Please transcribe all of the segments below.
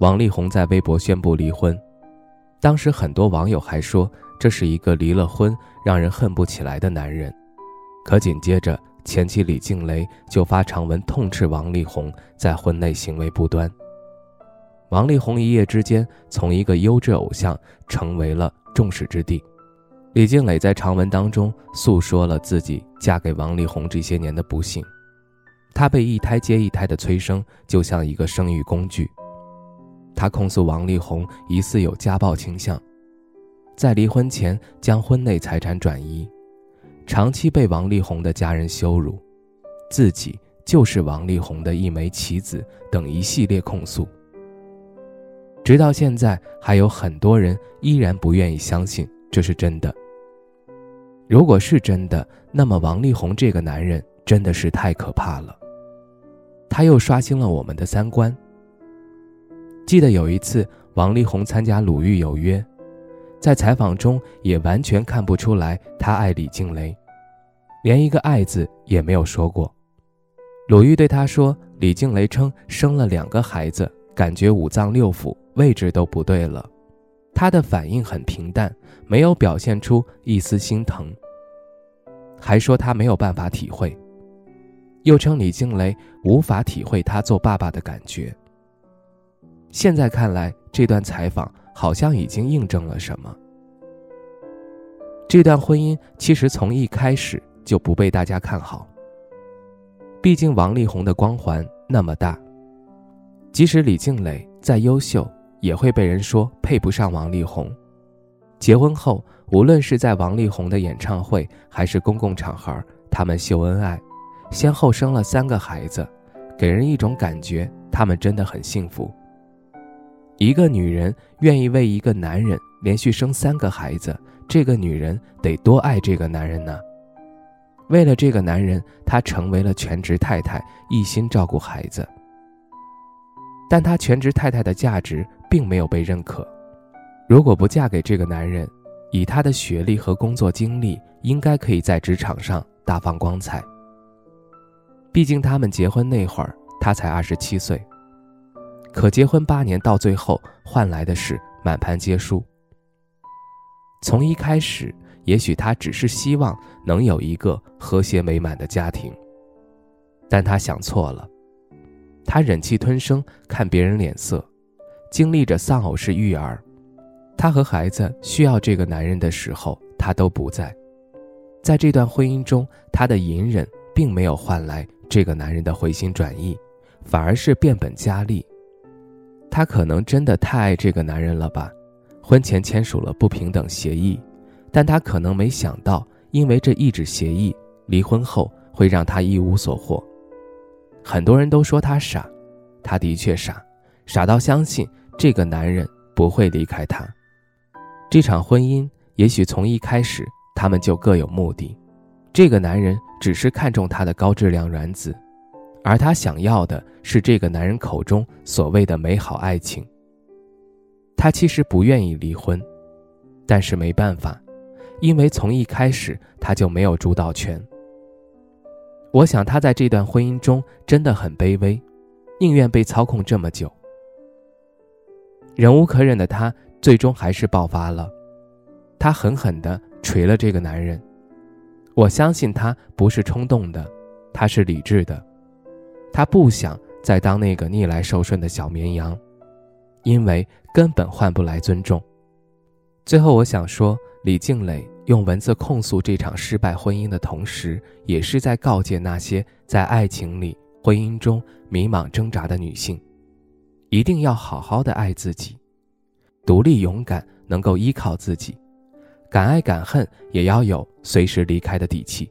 王力宏在微博宣布离婚，当时很多网友还说这是一个离了婚让人恨不起来的男人。可紧接着，前妻李静蕾就发长文痛斥王力宏在婚内行为不端。王力宏一夜之间从一个优质偶像成为了众矢之的。李静蕾在长文当中诉说了自己嫁给王力宏这些年的不幸，她被一胎接一胎的催生，就像一个生育工具。他控诉王力宏疑似有家暴倾向，在离婚前将婚内财产转移，长期被王力宏的家人羞辱，自己就是王力宏的一枚棋子等一系列控诉。直到现在，还有很多人依然不愿意相信这是真的。如果是真的，那么王力宏这个男人真的是太可怕了，他又刷新了我们的三观。记得有一次，王力宏参加《鲁豫有约》，在采访中也完全看不出来他爱李静蕾，连一个爱字也没有说过。鲁豫对他说：“李静蕾称生了两个孩子，感觉五脏六腑位置都不对了。”他的反应很平淡，没有表现出一丝心疼，还说他没有办法体会，又称李静蕾无法体会他做爸爸的感觉。现在看来，这段采访好像已经印证了什么。这段婚姻其实从一开始就不被大家看好。毕竟王力宏的光环那么大，即使李静蕾再优秀，也会被人说配不上王力宏。结婚后，无论是在王力宏的演唱会还是公共场合，他们秀恩爱，先后生了三个孩子，给人一种感觉，他们真的很幸福。一个女人愿意为一个男人连续生三个孩子，这个女人得多爱这个男人呢？为了这个男人，她成为了全职太太，一心照顾孩子。但她全职太太的价值并没有被认可。如果不嫁给这个男人，以她的学历和工作经历，应该可以在职场上大放光彩。毕竟他们结婚那会儿，她才二十七岁。可结婚八年，到最后换来的是满盘皆输。从一开始，也许他只是希望能有一个和谐美满的家庭，但他想错了。他忍气吞声，看别人脸色，经历着丧偶式育儿。他和孩子需要这个男人的时候，他都不在。在这段婚姻中，他的隐忍并没有换来这个男人的回心转意，反而是变本加厉。她可能真的太爱这个男人了吧？婚前签署了不平等协议，但她可能没想到，因为这一纸协议，离婚后会让她一无所获。很多人都说她傻，她的确傻，傻到相信这个男人不会离开她。这场婚姻也许从一开始他们就各有目的，这个男人只是看中她的高质量卵子。而她想要的是这个男人口中所谓的美好爱情。她其实不愿意离婚，但是没办法，因为从一开始她就没有主导权。我想她在这段婚姻中真的很卑微，宁愿被操控这么久。忍无可忍的她最终还是爆发了，她狠狠地捶了这个男人。我相信她不是冲动的，她是理智的。他不想再当那个逆来受顺的小绵羊，因为根本换不来尊重。最后，我想说，李静蕾用文字控诉这场失败婚姻的同时，也是在告诫那些在爱情里、婚姻中迷茫挣扎的女性，一定要好好的爱自己，独立勇敢，能够依靠自己，敢爱敢恨，也要有随时离开的底气。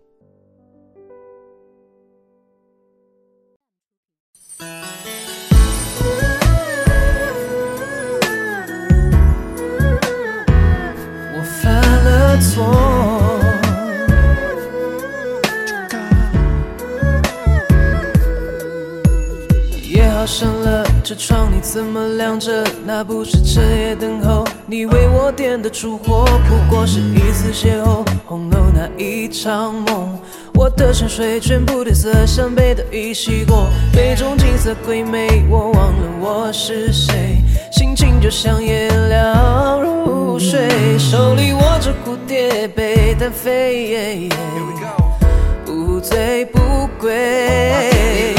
上了车窗，你怎么亮着？那不是彻夜等候，你为我点的烛火，不过是一次邂逅，红楼那一场梦。我的山水全部褪色，像被特意洗过。杯中景色鬼魅，我忘了我是谁，心情就像夜凉如水，手里握着蝴蝶杯单飞，不醉不归。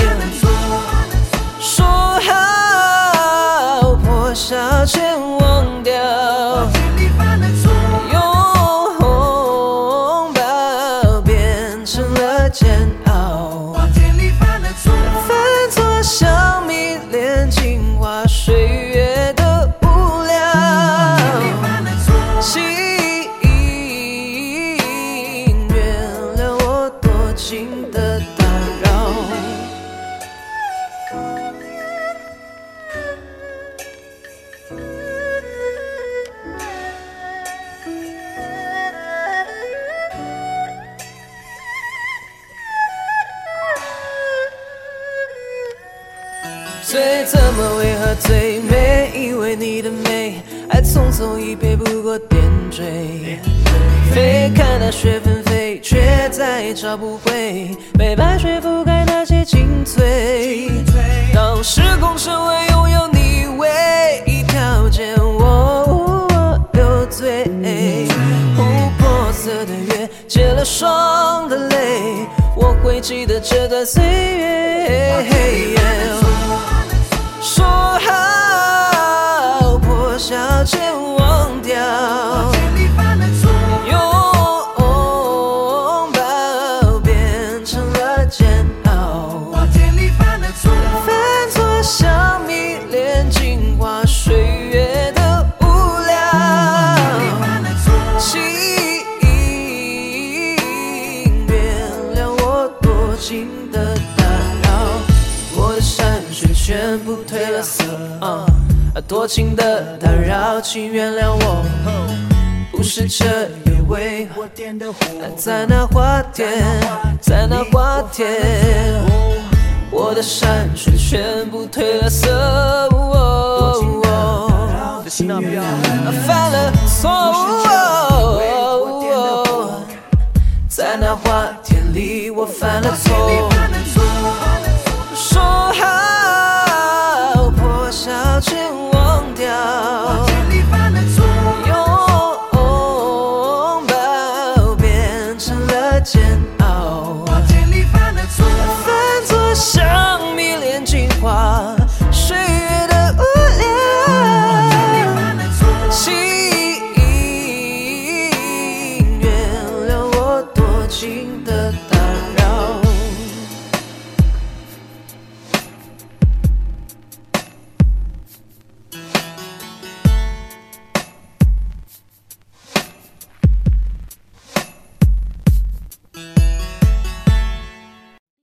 我为何最美？以为你的美，爱匆匆一瞥不过点缀。飞看那雪纷飞，却再也找不回被白雪覆盖那些精粹。当时空成为拥有你唯一条件，我有罪。琥珀色的月，结了霜的泪，我会记得这段岁月。说好破晓前忘多情的打扰，请原谅我，不是彻夜为我点的火，在那花田，在那花田，我的山水全部褪了色，犯了错误，在那花田里我犯了错。